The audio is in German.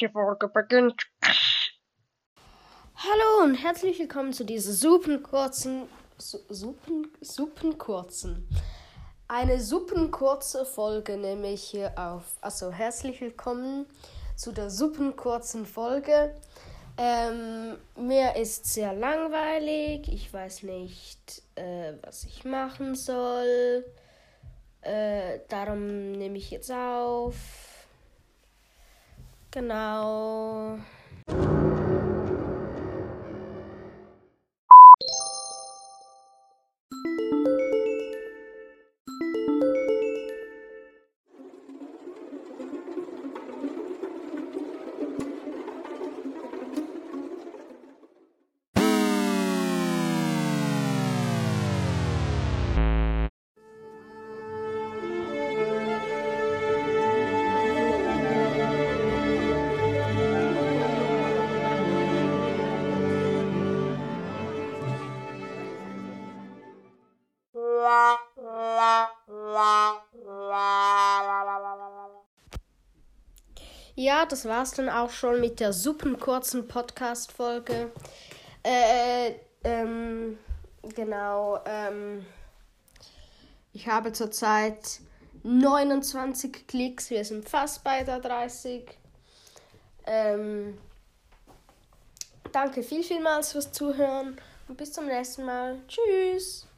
Die Folge beginnt. Hallo und herzlich willkommen zu dieser super kurzen, su super, super kurzen, eine super kurze Folge nehme ich hier auf. Also herzlich willkommen zu der super kurzen Folge. Ähm, mir ist sehr langweilig, ich weiß nicht, äh, was ich machen soll. Äh, darum nehme ich jetzt auf. Genau. Ja, das war's dann auch schon mit der super kurzen Podcast-Folge. Äh, ähm, genau, ähm, ich habe zurzeit 29 Klicks, wir sind fast bei der 30. Ähm, danke viel, vielmals fürs Zuhören und bis zum nächsten Mal. Tschüss!